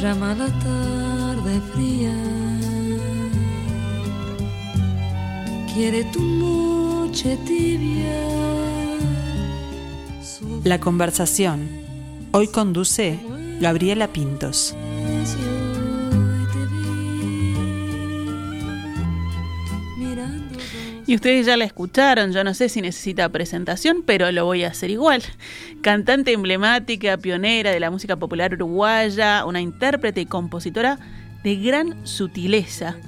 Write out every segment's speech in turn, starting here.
llama la tarde fría. Quiere tu noche tibia. La conversación. Hoy conduce Gabriela Pintos. Y ustedes ya la escucharon, yo no sé si necesita presentación, pero lo voy a hacer igual. Cantante emblemática, pionera de la música popular uruguaya, una intérprete y compositora de gran sutileza.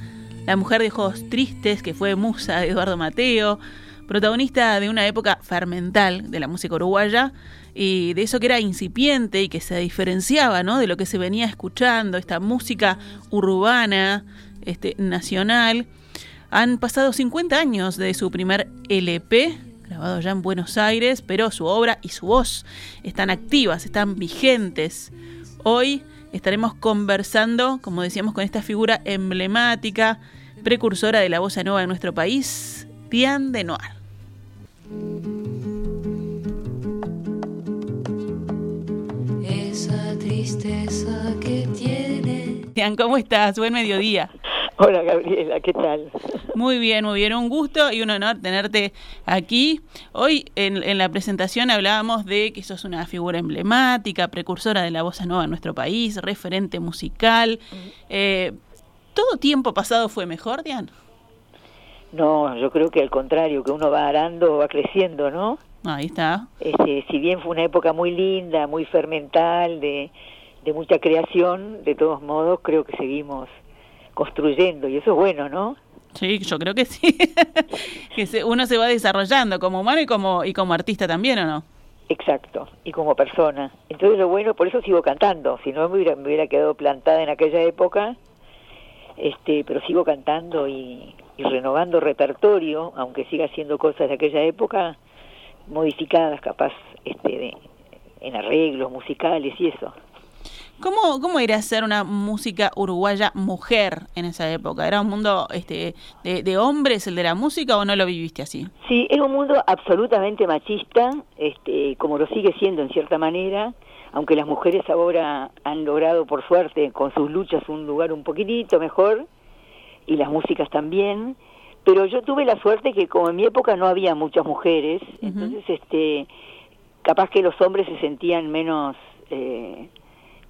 La mujer de ojos tristes, que fue musa de Eduardo Mateo, protagonista de una época fermental de la música uruguaya y de eso que era incipiente y que se diferenciaba ¿no? de lo que se venía escuchando, esta música urbana, este, nacional han pasado 50 años de su primer LP, grabado ya en Buenos Aires, pero su obra y su voz están activas, están vigentes. Hoy estaremos conversando, como decíamos, con esta figura emblemática, precursora de la bossa nueva en nuestro país, Diane de Noir. Esa tristeza que tiene. Diane, ¿cómo estás? Buen mediodía. Hola Gabriela, ¿qué tal? Muy bien, muy bien, un gusto y un honor tenerte aquí. Hoy en, la presentación hablábamos de que sos una figura emblemática, precursora de la bossa nueva en nuestro país, referente musical. Eh, ¿Todo tiempo pasado fue mejor, Diane? No, yo creo que al contrario, que uno va arando, va creciendo, ¿no? Ahí está. Este, si bien fue una época muy linda, muy fermental, de, de mucha creación, de todos modos creo que seguimos construyendo y eso es bueno, ¿no? Sí, yo creo que sí. que uno se va desarrollando como humano y como y como artista también, ¿o no? Exacto, y como persona. Entonces lo bueno, por eso sigo cantando. Si no me hubiera, me hubiera quedado plantada en aquella época, este, pero sigo cantando y, y renovando repertorio, aunque siga haciendo cosas de aquella época, modificadas capaz este, de, en arreglos musicales y eso. ¿Cómo, ¿Cómo era hacer una música uruguaya mujer en esa época? ¿Era un mundo este, de, hombres el de la música o no lo viviste así? Sí, era un mundo absolutamente machista, este, como lo sigue siendo en cierta manera, aunque las mujeres ahora han logrado, por suerte, con sus luchas un lugar un poquitito mejor, y las músicas también, pero yo tuve la suerte que como en mi época no había muchas mujeres, entonces este capaz que los hombres se sentían menos... Eh,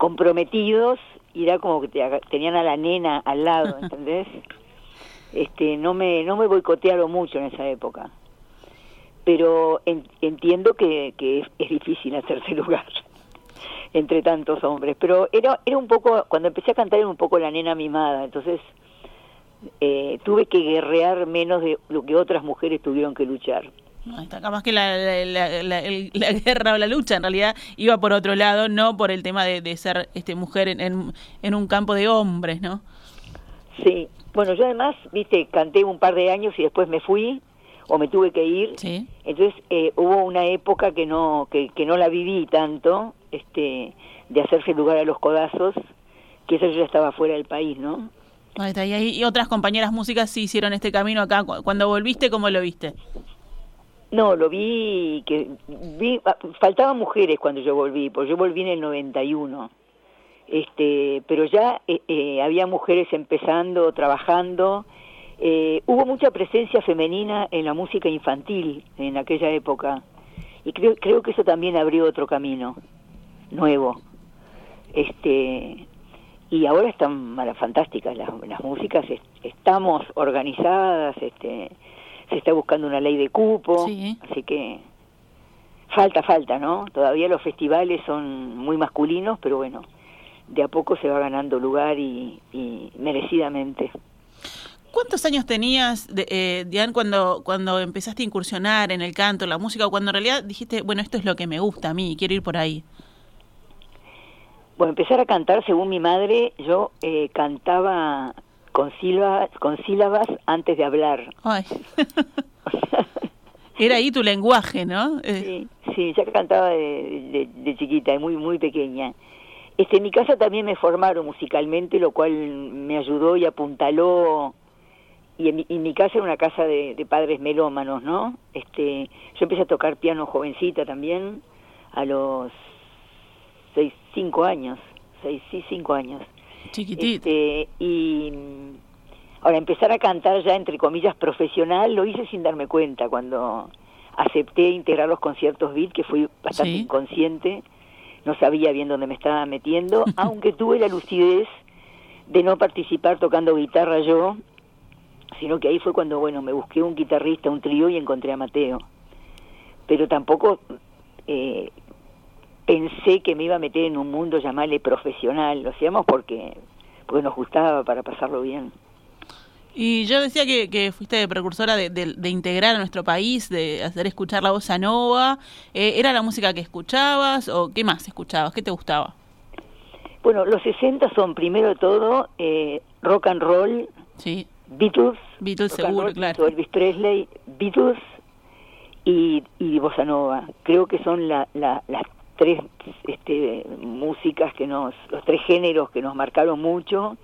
comprometidos y era como que tenían a la nena al lado, ¿entendés? Este, no me no me boicotearon mucho en esa época. Pero entiendo que, que es, difícil hacerse lugar entre tantos hombres, pero era era un poco cuando empecé a cantar era un poco la nena mimada, entonces eh, tuve que guerrear menos de lo que otras mujeres tuvieron que luchar. Está, más que la, la, guerra o la lucha en realidad iba por otro lado, no por el tema de, ser este mujer en, en, un campo de hombres, ¿no? Sí, bueno, yo además, viste, canté un par de años y después me fui o me tuve que ir. Sí. Entonces eh, hubo una época que no que, que no la viví tanto, este, de hacerse lugar a los codazos, que eso yo ya estaba fuera del país, ¿no? Ahí está, y, y otras compañeras músicas sí hicieron este camino acá. Cuando volviste, ¿cómo lo viste? No, lo vi que vi ah, faltaban mujeres cuando yo volví, porque yo volví en el 91. Este, pero ya eh, eh, había mujeres empezando, trabajando. Eh, hubo mucha presencia femenina en la música infantil en aquella época y creo creo que eso también abrió otro camino nuevo. Este y ahora están fantásticas las, las músicas, estamos organizadas, este se está buscando una ley de cupo, así que falta, falta, ¿no? Todavía los festivales son muy masculinos, pero bueno, de a poco se va ganando lugar y, merecidamente. ¿Cuántos años tenías, de, eh, Diane, cuando, cuando empezaste a incursionar en el canto, en la música, o cuando en realidad dijiste, bueno, esto es lo que me gusta a mí, quiero ir por ahí? Bueno, empezar a cantar, según mi madre, yo eh, cantaba con sílabas, con sílabas antes de hablar. Ay. Era ahí tu lenguaje, ¿no? Eh, Sí, sí, ya cantaba de, de, de chiquita, muy muy pequeña. Este, en mi casa también me formaron musicalmente, lo cual me ayudó y apuntaló. Y en mi, y mi casa era una casa de, de padres melómanos, ¿no? Este, yo empecé a tocar piano jovencita también, a los seis, cinco años, seis, sí, cinco años. Chiquitito. Este, y ahora empezar a cantar ya entre comillas profesional lo hice sin darme cuenta cuando acepté integrar los conciertos beat que fui bastante Sí. inconsciente no sabía bien dónde me estaba metiendo aunque tuve la lucidez de no participar tocando guitarra yo sino que ahí fue cuando bueno me busqué un guitarrista un trío y encontré a Mateo pero tampoco eh, pensé que me iba a meter en un mundo llamarle profesional lo hacíamos porque porque nos gustaba para pasarlo bien Y yo decía que, que fuiste precursora de, de- de integrar a nuestro país, de hacer escuchar la bossa nova. Eh, ¿Era la música que escuchabas o qué más escuchabas? ¿Qué te gustaba? Bueno, los 60 son primero de todo eh, rock and roll, Sí, Beatles, Beatles seguro, roll, claro. Elvis Presley, Beatles y, y bossa nova. Creo que son la- la- las tres este, músicas que nos, los tres géneros que nos marcaron mucho.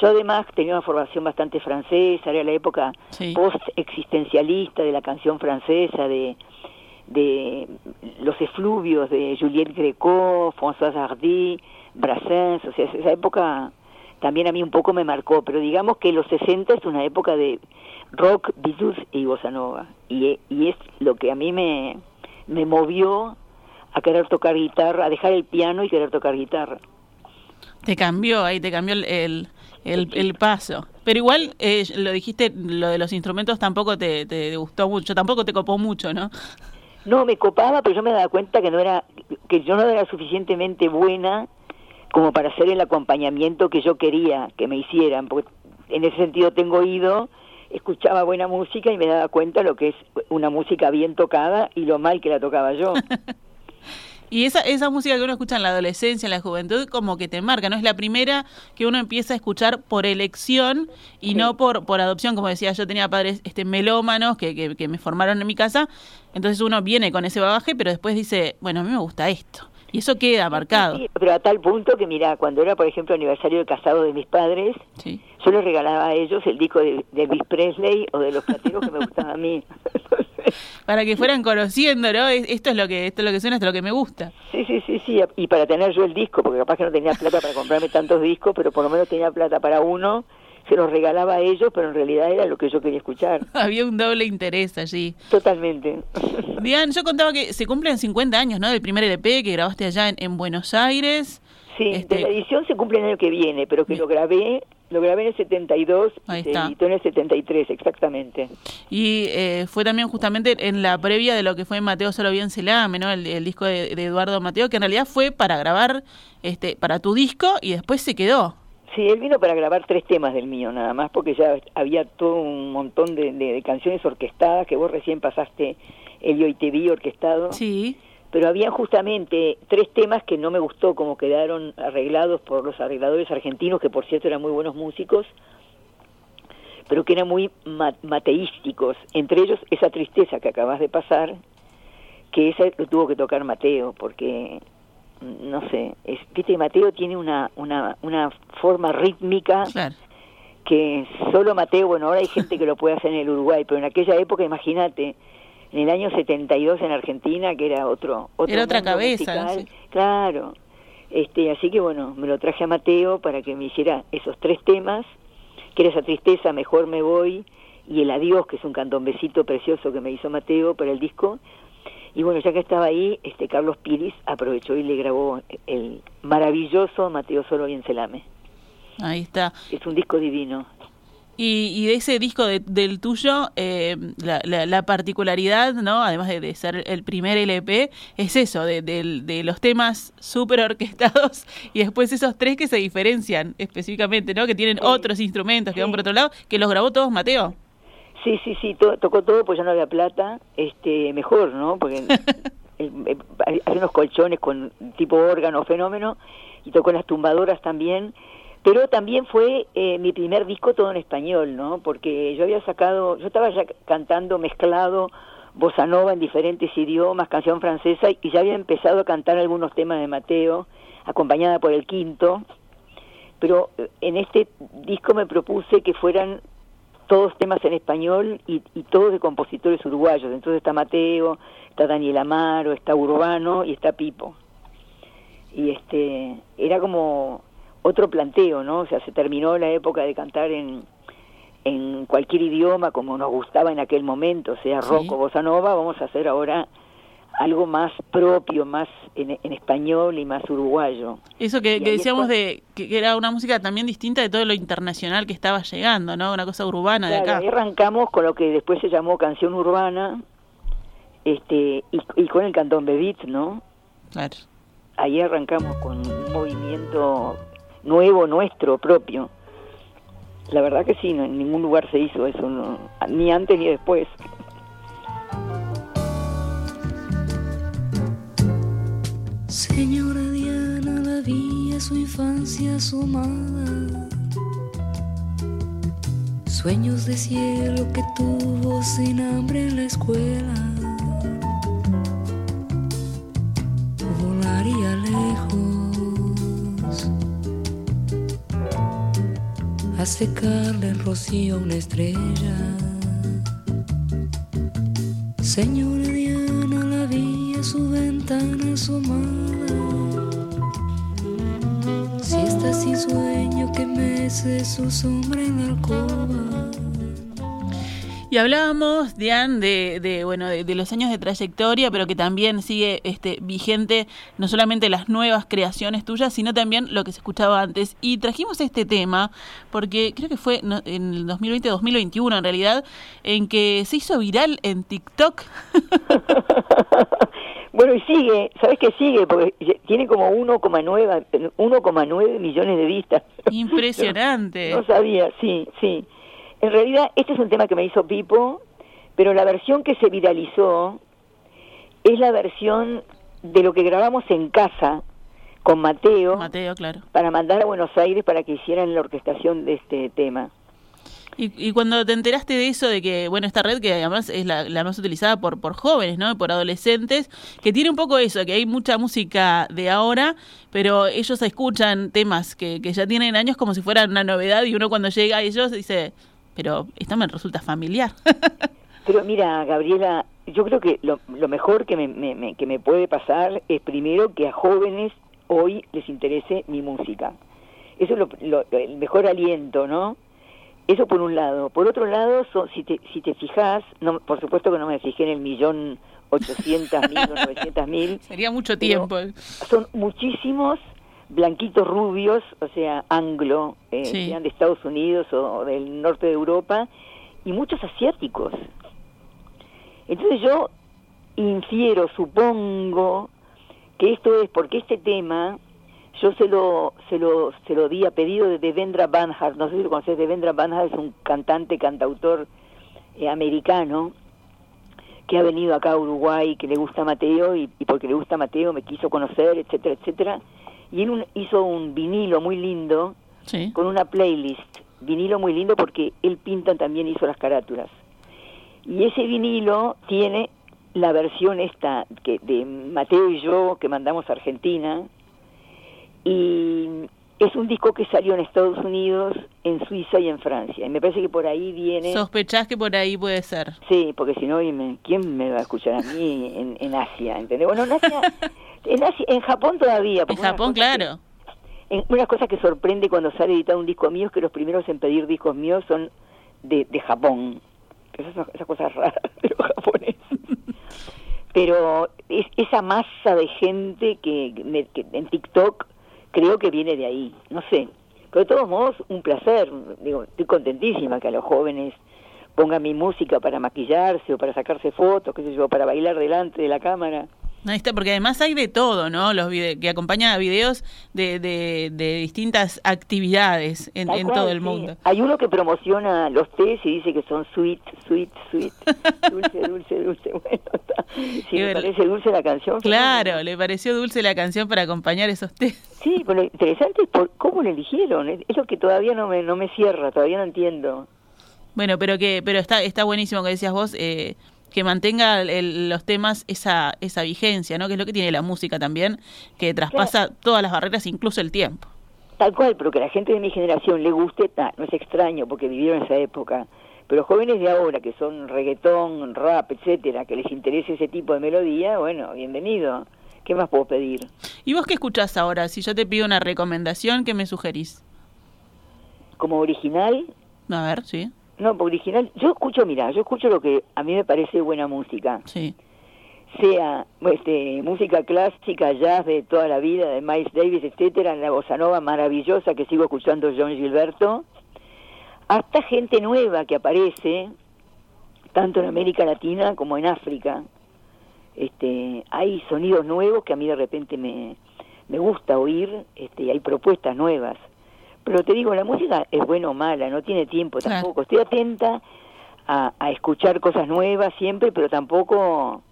Yo además tenía una formación bastante francesa, era la época Sí. post-existencialista de la canción francesa, de, de los efluvios de Juliette Gréco, François Hardy, Brassens, o sea, esa época también a mí un poco me marcó, pero digamos que los 60 es una época de rock, Beatles y bossa nova, y, y es lo que a mí me, me movió a querer tocar guitarra, a dejar el piano y querer tocar guitarra. Te cambió ahí, te cambió el, el, el- el paso. Pero igual, eh, lo dijiste, lo de los instrumentos tampoco te, te gustó mucho, tampoco te copó mucho, ¿no? No, me copaba, pero yo me daba cuenta que no era, que yo no era suficientemente buena como para hacer el acompañamiento que yo quería que me hicieran, porque en ese sentido tengo oído, escuchaba buena música y me daba cuenta lo que es una música bien tocada y lo mal que la tocaba yo. Y esa, esa música que uno escucha en la adolescencia, en la juventud, como que te marca, ¿no? Es la primera que uno empieza a escuchar por elección y Sí. no por, por adopción, como decía, yo tenía padres este melómanos que, que, que me formaron en mi casa, entonces uno viene con ese bagaje, pero después dice, bueno, a mí me gusta esto. Y eso queda marcado. Sí, pero a tal punto que, mira, cuando era, por ejemplo, aniversario de casado de mis padres, Sí. yo les regalaba a ellos el disco de, de Elvis Presley o de los plateros que me gustaban a mí. Para que fueran conociendo, ¿no? Es- Esto es lo que, esto es lo que suena, esto es lo que me gusta. Sí, sí, sí, sí, y para tener yo el disco, porque capaz que no tenía plata para comprarme tantos discos, pero por lo menos tenía plata para uno, se los regalaba a ellos, pero en realidad era lo que yo quería escuchar, Había un doble interés allí. totalmente. Dian, yo contaba que se cumplen 50 años, ¿no? Del primer LP que grabaste allá en, en Buenos Aires. Sí, Este- de la edición se cumple el año que viene, pero que lo grabé, lo grabé en el 72 Ahí y se editó en el 73, exactamente. Y eh, fue también justamente en la previa de lo que fue Mateo Solo Bien Celame, ¿no? El, el disco de, de Eduardo Mateo, que en realidad fue para grabar este para tu disco y después se quedó. Sí, él vino para grabar tres temas del mío nada más, porque ya había todo un montón de, de- de canciones orquestadas que vos recién pasaste, Elio y te vi orquestado. Sí. pero había justamente tres temas que no me gustó como quedaron arreglados por los arregladores argentinos, que por cierto eran muy buenos músicos, pero que eran muy ma- mateísticos, entre ellos esa tristeza que acabas de pasar, que esa lo tuvo que tocar Mateo, porque no sé, es, viste que Mateo tiene una, una, una forma rítmica Claro. que solo Mateo, bueno, ahora hay gente que lo puede hacer en el Uruguay, pero en aquella época, imagínate, en el año 72 en Argentina, que era otro, otro Era otra cabeza, ¿no? musical. Sí. Claro. Este, así que bueno, me lo traje a Mateo para que me hiciera esos tres temas, que era esa tristeza, mejor me voy, y el adiós, que es un candombecito precioso que me hizo Mateo para el disco. Y bueno, ya que estaba ahí, este Carlos Piris aprovechó y le grabó el maravilloso Mateo Solo Bien Celame. Ahí está. Es un disco divino. Y, y de ese disco de- del tuyo, eh, la, la- la particularidad, ¿no? Además de, de ser el primer LP, es eso, de, los temas súper orquestados y después esos tres que se diferencian específicamente, ¿no? Que tienen Sí. otros instrumentos que van por otro lado, que los grabó todos Mateo. Sí, sí, sí, to- tocó todo, pues ya no había plata, este, mejor, ¿no? Porque el- el- hay hay unos colchones con tipo órgano, fenómeno, y tocó las tumbadoras también, Pero también fue eh, mi primer disco todo en español, ¿no? Porque yo había sacado, yo estaba ya cantando mezclado bossa nova en diferentes idiomas, canción francesa, y ya había empezado a cantar algunos temas de Mateo, acompañada por el quinto, pero eh, en este disco me propuse que fueran todos temas en español y, y, todos de compositores uruguayos. Entonces está Mateo, está Daniel Amaro, está Urbano y está Pipo. Y este era como otro planteo, ¿no? O sea, se terminó la época de cantar en, en cualquier idioma como nos gustaba en aquel momento, sea rock o bossa nova, vamos a hacer ahora algo más propio, más en, español y más uruguayo. Eso que, decíamos de que era una música también distinta de todo lo internacional que estaba llegando, ¿no? Una cosa urbana de acá. Ahí arrancamos con lo que después se llamó canción urbana, este y, con el cantón Bebit, ¿no? Claro. Ahí arrancamos con un movimiento nuevo, nuestro, propio. La verdad que sí, en ningún lugar se hizo eso, ni antes ni después. Señora Diana, la vi su infancia asomada. Sueños de cielo que tuvo sin hambre en la escuela. Volaría lejos a secarle el rocío a una estrella. Señora su ventana asomada sin sueño que mece su sombra en la alcoba. Y hablábamos, Diane, de, de bueno, de, los años de trayectoria, pero que también sigue este, vigente no solamente las nuevas creaciones tuyas, sino también lo que se escuchaba antes. Y trajimos este tema porque creo que fue en el 2020-2021 en realidad, en que se hizo viral en TikTok. Bueno, y sigue, ¿sabes qué sigue? Porque tiene como 1,9 millones de vistas. Impresionante. no, sabía, sí, sí. En realidad, este es un tema que me hizo Pipo, pero la versión que se viralizó es la versión de lo que grabamos en casa con Mateo. Mateo, claro. Para mandar a Buenos Aires para que hicieran la orquestación de este tema. Y, cuando te enteraste de eso, de que, bueno, esta red que además es la, más utilizada por, por jóvenes, ¿no? Por adolescentes, que tiene un poco eso, que hay mucha música de ahora, pero ellos escuchan temas que, que ya tienen años como si fueran una novedad y uno cuando llega a ellos dice, pero esto me resulta familiar. pero mira, Gabriela, yo creo que lo, lo mejor que me, que me puede pasar es primero que a jóvenes hoy les interese mi música. Eso es lo, el mejor aliento, ¿no? Eso por un lado. Por otro lado, si, te, si te fijas, no, por supuesto que no me fijé en el millón ochocientas mil o novecientas mil. Sería mucho tiempo. Son muchísimos blanquitos rubios, o sea, anglo, eh, sean de Estados Unidos o del norte de Europa, y muchos asiáticos. Entonces yo infiero, supongo, que esto es porque este tema yo se lo, se lo, se lo di a pedido de Devendra Banhart, no sé si lo conoces, Devendra Banhart es un cantante, cantautor eh, americano que ha venido acá a Uruguay, que le gusta Mateo y, porque le gusta Mateo me quiso conocer, etcétera, etcétera. Y él hizo un vinilo muy lindo con una playlist, vinilo muy lindo porque él pinta también hizo las carátulas. Y ese vinilo tiene la versión esta que de Mateo y yo que mandamos a Argentina, y es un disco que salió en Estados Unidos, en Suiza y en Francia. Y me parece que por ahí viene... ¿Sospechás que por ahí puede ser? Sí, porque si no, ¿quién me va a escuchar a mí en, en Asia? ¿Entendés? Bueno, en Asia, en, Asia, en Japón todavía. En Japón, claro. en, una cosa que sorprende cuando sale editado un disco mío es que los primeros en pedir discos míos son de, de Japón. Esas, esas cosas raras de los japoneses. Pero es, esa masa de gente que, que en TikTok creo que viene de ahí, no sé. Pero de todos modos, un placer, digo, estoy contentísima que a los jóvenes pongan mi música para maquillarse o para sacarse fotos, qué sé yo, para bailar delante de la cámara. Ahí está, porque además hay de todo, ¿no? Los que acompaña a videos de, de, de distintas actividades en, Tal en cual, todo el sí. mundo. Hay uno que promociona los tés y dice que son sweet, sweet, sweet. Dulce, dulce, dulce. Bueno, está. Si bueno, parece dulce la canción. Claro, le pareció dulce la canción para acompañar esos test. Sí, pero lo interesante es por cómo lo eligieron. Es es lo que todavía no me, no me cierra, todavía no entiendo. Bueno, pero que pero está está buenísimo que decías vos eh, que mantenga el- los temas esa esa vigencia, ¿no? Que es lo que tiene la música también, que traspasa todas las barreras, incluso el tiempo. Tal cual, pero que a la gente de mi generación le guste, no es extraño porque vivieron esa época. Pero jóvenes de ahora, que son reggaetón, rap, etcétera, que les interese ese tipo de melodía, bueno, bienvenido. ¿Qué más puedo pedir? ¿Y vos qué escuchás ahora? Si yo te pido una recomendación, ¿qué me sugerís? Como original, A ver, sí, no, original, yo escucho, mira, yo escucho lo que a mí me parece buena música. sí. sea este, música clásica, jazz de toda la vida, de Miles Davis, etcétera, la bossa nova maravillosa que sigo escuchando John Gilberto, hasta gente nueva que aparece, tanto en América Latina como en África. Este, hay sonidos nuevos que a mí de repente me, me gusta oír, este, y hay propuestas nuevas. Pero te digo, la música es buena o mala, no tiene tiempo tampoco. Estoy atenta a, a escuchar cosas nuevas siempre, pero tampoco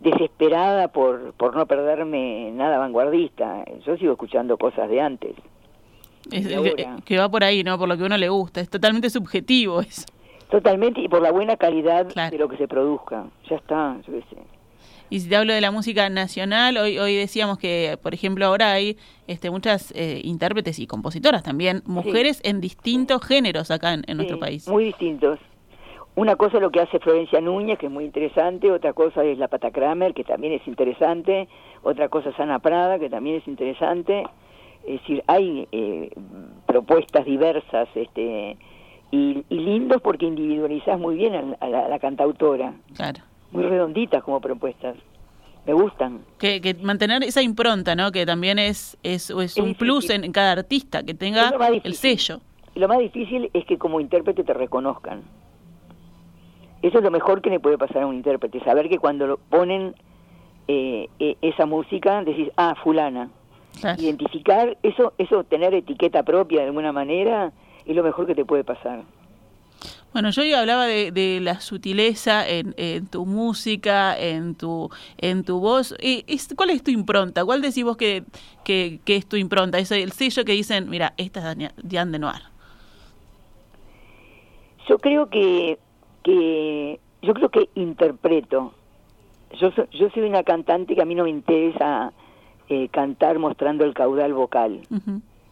desesperada por, por no perderme nada vanguardista. Yo sigo escuchando cosas de antes. Es- Y que, va por ahí, ¿no? Por lo que a uno le gusta. Es totalmente subjetivo eso. Totalmente, y por la buena calidad Claro. de lo que se produzca. Ya está, yo qué sé. Y si te hablo de la música nacional, hoy hoy decíamos que, por ejemplo, ahora hay este, muchas eh, intérpretes y compositoras también, mujeres en distintos géneros acá en, en nuestro país. Muy distintos. Una cosa es lo que hace Florencia Núñez, que es muy interesante, otra cosa es la Pata Kramer, que también es interesante, otra cosa es Ana Prada, que también es interesante. Es decir, hay eh, propuestas diversas este, y, y lindos porque individualizás muy bien a, la- a la, a la cantautora, Claro. Muy redonditas como propuestas. Me gustan. Que, que mantener esa impronta, ¿no? Que también es, es, es un difícil. plus en, en cada artista, que tenga el sello. Lo más difícil es que como intérprete te reconozcan. Eso es lo mejor que le puede pasar a un intérprete, saber que cuando lo ponen eh, eh, esa música decís, ah, fulana. Claro. Identificar, eso, eso, tener etiqueta propia de alguna manera, es lo mejor que te puede pasar. Bueno, yo hablaba de, de la sutileza en, en tu música, en tu en tu voz. ¿Cuál es tu impronta? ¿Cuál decís vos que, que, que es tu impronta? Es el sello que dicen, mira, esta es Diane de Noir. Yo creo que, que yo creo que interpreto. Yo, so- yo soy una cantante que a mí no me interesa eh, cantar mostrando el caudal vocal.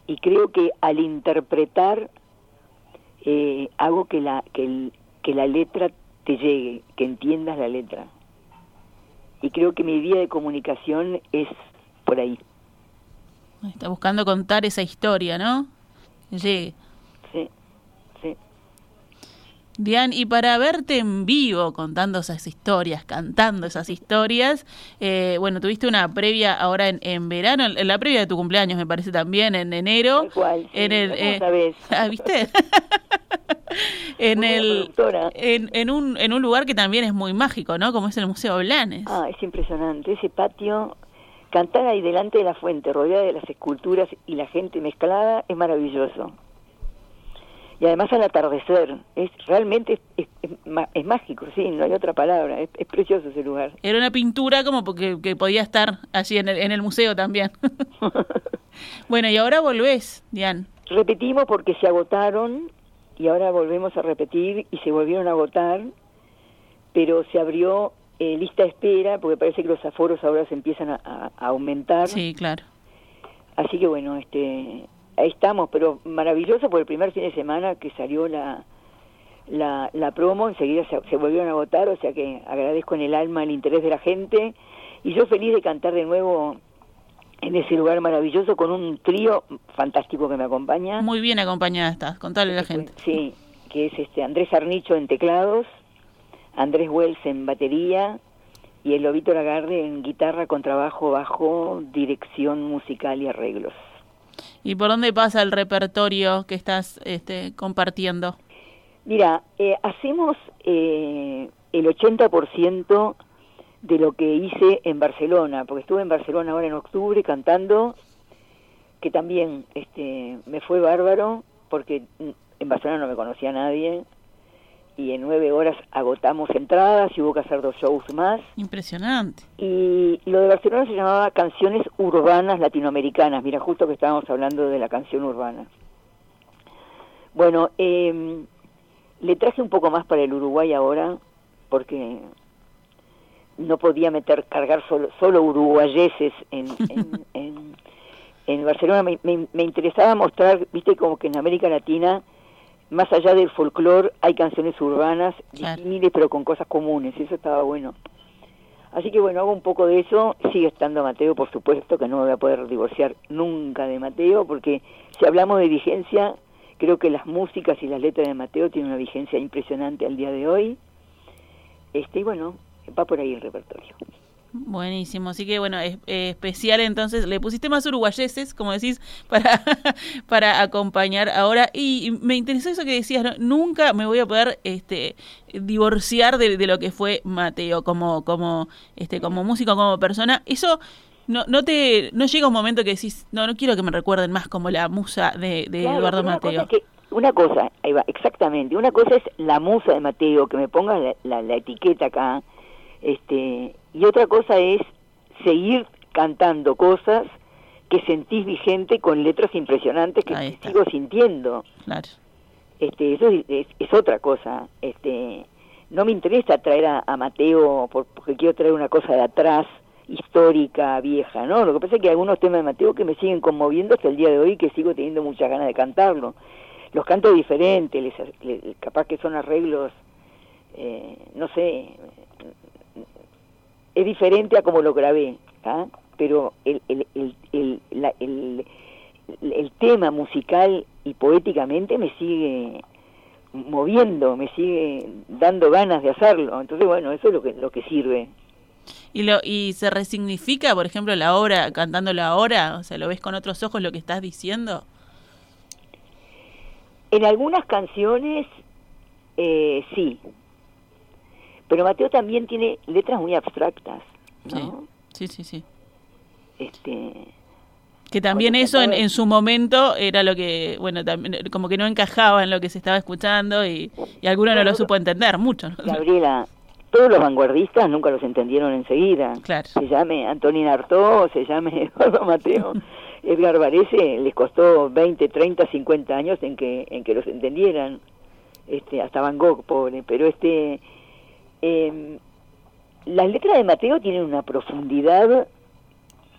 Y creo que al interpretar eh, hago que la que, el- que la letra te llegue, que entiendas la letra. Y creo que mi vía de comunicación es por ahí. Está buscando contar esa historia, ¿no? Llegue. Sí, sí. Diane, y para verte en vivo contando esas historias, cantando esas historias, eh, bueno, tuviste una previa ahora en, en verano, en la previa de tu cumpleaños me parece también, en enero. Cual, sí, en el, ¿cómo eh, sabés? ah, ¿viste? en el en, en un en un lugar que también es muy mágico, ¿no? Como es el Museo Blanes. Ah, es impresionante. Ese patio, cantar ahí delante de la fuente, rodeada de las esculturas y la gente mezclada, es maravilloso. Y además al atardecer, es realmente es, es- es mágico, sí, no hay otra palabra, es, es precioso ese lugar. Era una pintura como porque que podía estar allí en el, en el museo también. bueno, y ahora volvés, Diane. Repetimos porque se agotaron y ahora volvemos a repetir y se volvieron a agotar, pero se abrió eh, lista de espera porque parece que los aforos ahora se empiezan a, a- a aumentar. Sí, claro. Así que bueno, este, ahí estamos, pero maravilloso por el primer fin de semana que salió la, la, la promo, enseguida se, se volvieron a agotar, o sea que agradezco en el alma el interés de la gente y yo feliz de cantar de nuevo en ese lugar maravilloso con un trío fantástico que me acompaña. Muy bien acompañada estás, contale a la gente. Sí, que es este Andrés Arnicho en teclados, Andrés Wells en batería y el Lobito Lagarde en guitarra, contrabajo, bajo, dirección musical y arreglos. ¿Y por dónde pasa el repertorio que estás este, compartiendo? Mira, eh, hacemos eh, el 80% de lo que hice en Barcelona, porque estuve en Barcelona ahora en octubre cantando, que también este, me fue bárbaro, porque en Barcelona no me conocía nadie, y en nueve horas agotamos entradas y hubo que hacer dos shows más. Impresionante. Y lo de Barcelona se llamaba Canciones Urbanas Latinoamericanas, mira, justo que estábamos hablando de la canción urbana. Bueno, eh, le traje un poco más para el Uruguay ahora, porque no podía meter, cargar solo, solo uruguayeses en, en, en, Barcelona. Me, me, interesaba mostrar, viste, como que en América Latina, más allá del folclore, hay canciones urbanas, claro. pero con cosas comunes, y eso estaba bueno. Así que bueno, hago un poco de eso, sigue estando Mateo, por supuesto, que no me voy a poder divorciar nunca de Mateo, porque si hablamos de vigencia, creo que las músicas y las letras de Mateo tienen una vigencia impresionante al día de hoy. Este, y bueno, va por ahí el repertorio. Buenísimo, así que bueno, es, especial entonces, le pusiste más uruguayeses, como decís, para, para acompañar ahora. Y, me interesó eso que decías, nunca me voy a poder este, divorciar de, lo que fue Mateo como, como, este, como músico, como persona. Eso no, no te no llega un momento que decís, no, no quiero que me recuerden más como la musa de, Eduardo Mateo. una cosa, ahí va, exactamente, una cosa es la musa de Mateo, que me ponga la, la etiqueta acá, este, y otra cosa es seguir cantando cosas que sentís vigente con letras impresionantes que sigo sintiendo. Claro. Este, eso es, otra cosa. Este, no me interesa traer a, Mateo porque quiero traer una cosa de atrás, histórica, vieja, ¿no? Lo que pasa es que hay algunos temas de Mateo que me siguen conmoviendo hasta el día de hoy que sigo teniendo muchas ganas de cantarlo. Los canto diferentes, capaz que son arreglos, eh, no sé, es diferente a como lo grabé, ¿ah? pero el, el, el, el, el, tema musical y poéticamente me sigue moviendo, me sigue dando ganas de hacerlo. Entonces, bueno, eso es lo que, lo que sirve. ¿Y, lo, ¿Y se resignifica, por ejemplo, la obra, cantándolo ahora? O sea, ¿lo ves con otros ojos lo que estás diciendo? En algunas canciones, eh, sí, pero Mateo también tiene letras muy abstractas, ¿no? Sí, sí, sí. Este, que también eso en, su momento era lo que, bueno, también, como que no encajaba en lo que se estaba escuchando y, y alguno no lo supo entender mucho. Gabriela, todos los vanguardistas nunca los entendieron enseguida. Claro. Se llame Antonín Artaud, se llame Eduardo Mateo, Edgar Varese, les costó 20, 30, 50 años en que en que los entendieran. Este, hasta Van Gogh, pobre, pero este eh, las letras de Mateo tienen una profundidad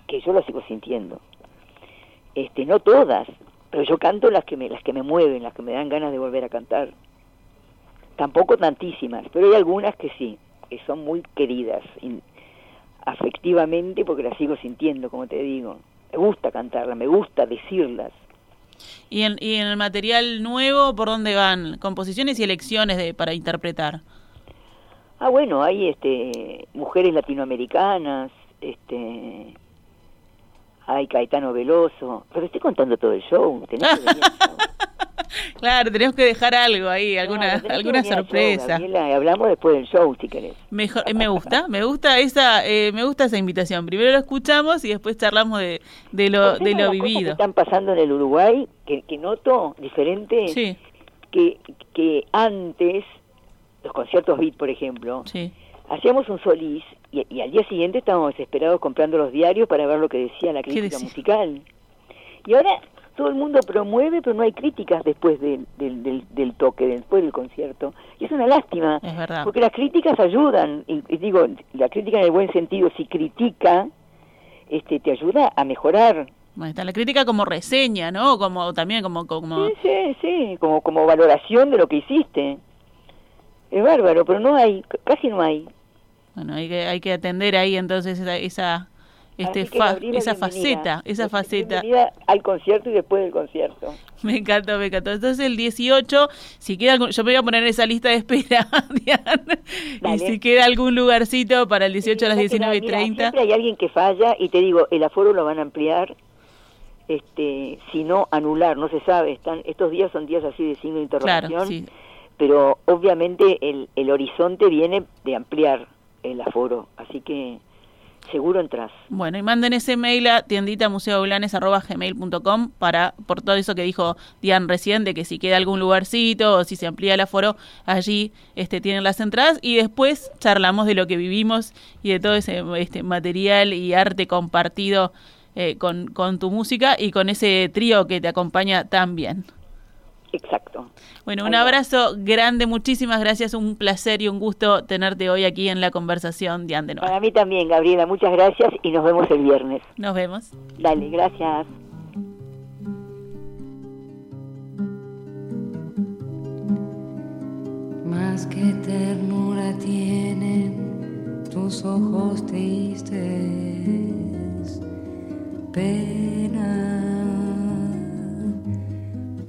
que yo la sigo sintiendo. Este, no todas, pero yo canto las que me las que me mueven, las que me dan ganas de volver a cantar. Tampoco tantísimas, pero hay algunas que sí, que son muy queridas afectivamente porque las sigo sintiendo, como te digo. Me gusta cantarlas, me gusta decirlas. ¿Y en, y en el material nuevo por dónde van? Composiciones y elecciones de, para interpretar. Ah, bueno, hay este, mujeres latinoamericanas, este, hay Caetano Veloso, pero estoy contando todo el show. claro, tenemos que dejar algo ahí, alguna, alguna sorpresa. hablamos después del show, si querés. Mejor, eh, me gusta, me gusta esa, eh, me gusta esa invitación. Primero lo escuchamos y después charlamos de, de lo, de lo vivido. Que están pasando en el Uruguay que, que noto diferente sí. que, que antes los conciertos beat, por ejemplo, sí. hacíamos un solís y, al día siguiente estábamos desesperados comprando los diarios para ver lo que decía la crítica musical. Y ahora todo el mundo promueve, pero no hay críticas después del, del, del, toque, después del concierto. Y es una lástima, es verdad. porque las críticas ayudan, y, digo, la crítica en el buen sentido, si critica, este, te ayuda a mejorar. Bueno, está la crítica como reseña, ¿no? Como también como como Sí, sí, sí, como como valoración de lo que hiciste. Es bárbaro, pero no hay, casi no hay. Bueno, hay que, hay que atender ahí entonces esa, esa este esa faceta, esa faceta. al concierto y después del concierto. Me encantó, me encantó. Entonces el 18, si queda yo me voy a poner en esa lista de espera, y si queda algún lugarcito para el 18 a las 19 y 30. siempre hay alguien que falla y te digo, el aforo lo van a ampliar, este, si no anular, no se sabe. Están, estos días son días así de signo de interrogación. Claro, sí pero obviamente el, el horizonte viene de ampliar el aforo, así que seguro entras. Bueno, y manden ese mail a tiendita gmail.com para, por todo eso que dijo Diane recién, de que si queda algún lugarcito o si se amplía el aforo, allí este, tienen las entradas y después charlamos de lo que vivimos y de todo ese este, material y arte compartido eh, con, con tu música y con ese trío que te acompaña tan bien. Exacto. Bueno, un abrazo grande, muchísimas gracias, un placer y un gusto tenerte hoy aquí en la conversación de Ande Para mí también, Gabriela, muchas gracias y nos vemos el viernes. Nos vemos. Dale, gracias. Más que ternura tienen tus ojos tristes, pena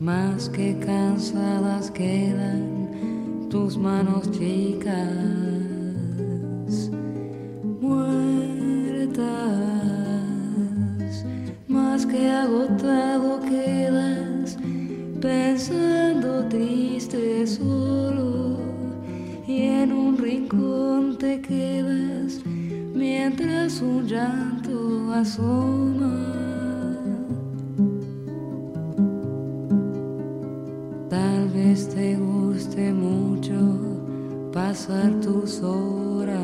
más que cansadas quedan tus manos chicas, muertas, más que agotado quedas, pensando triste solo, y en un rincón te quedas mientras un llanto asoma. Te guste mucho pasar tus horas.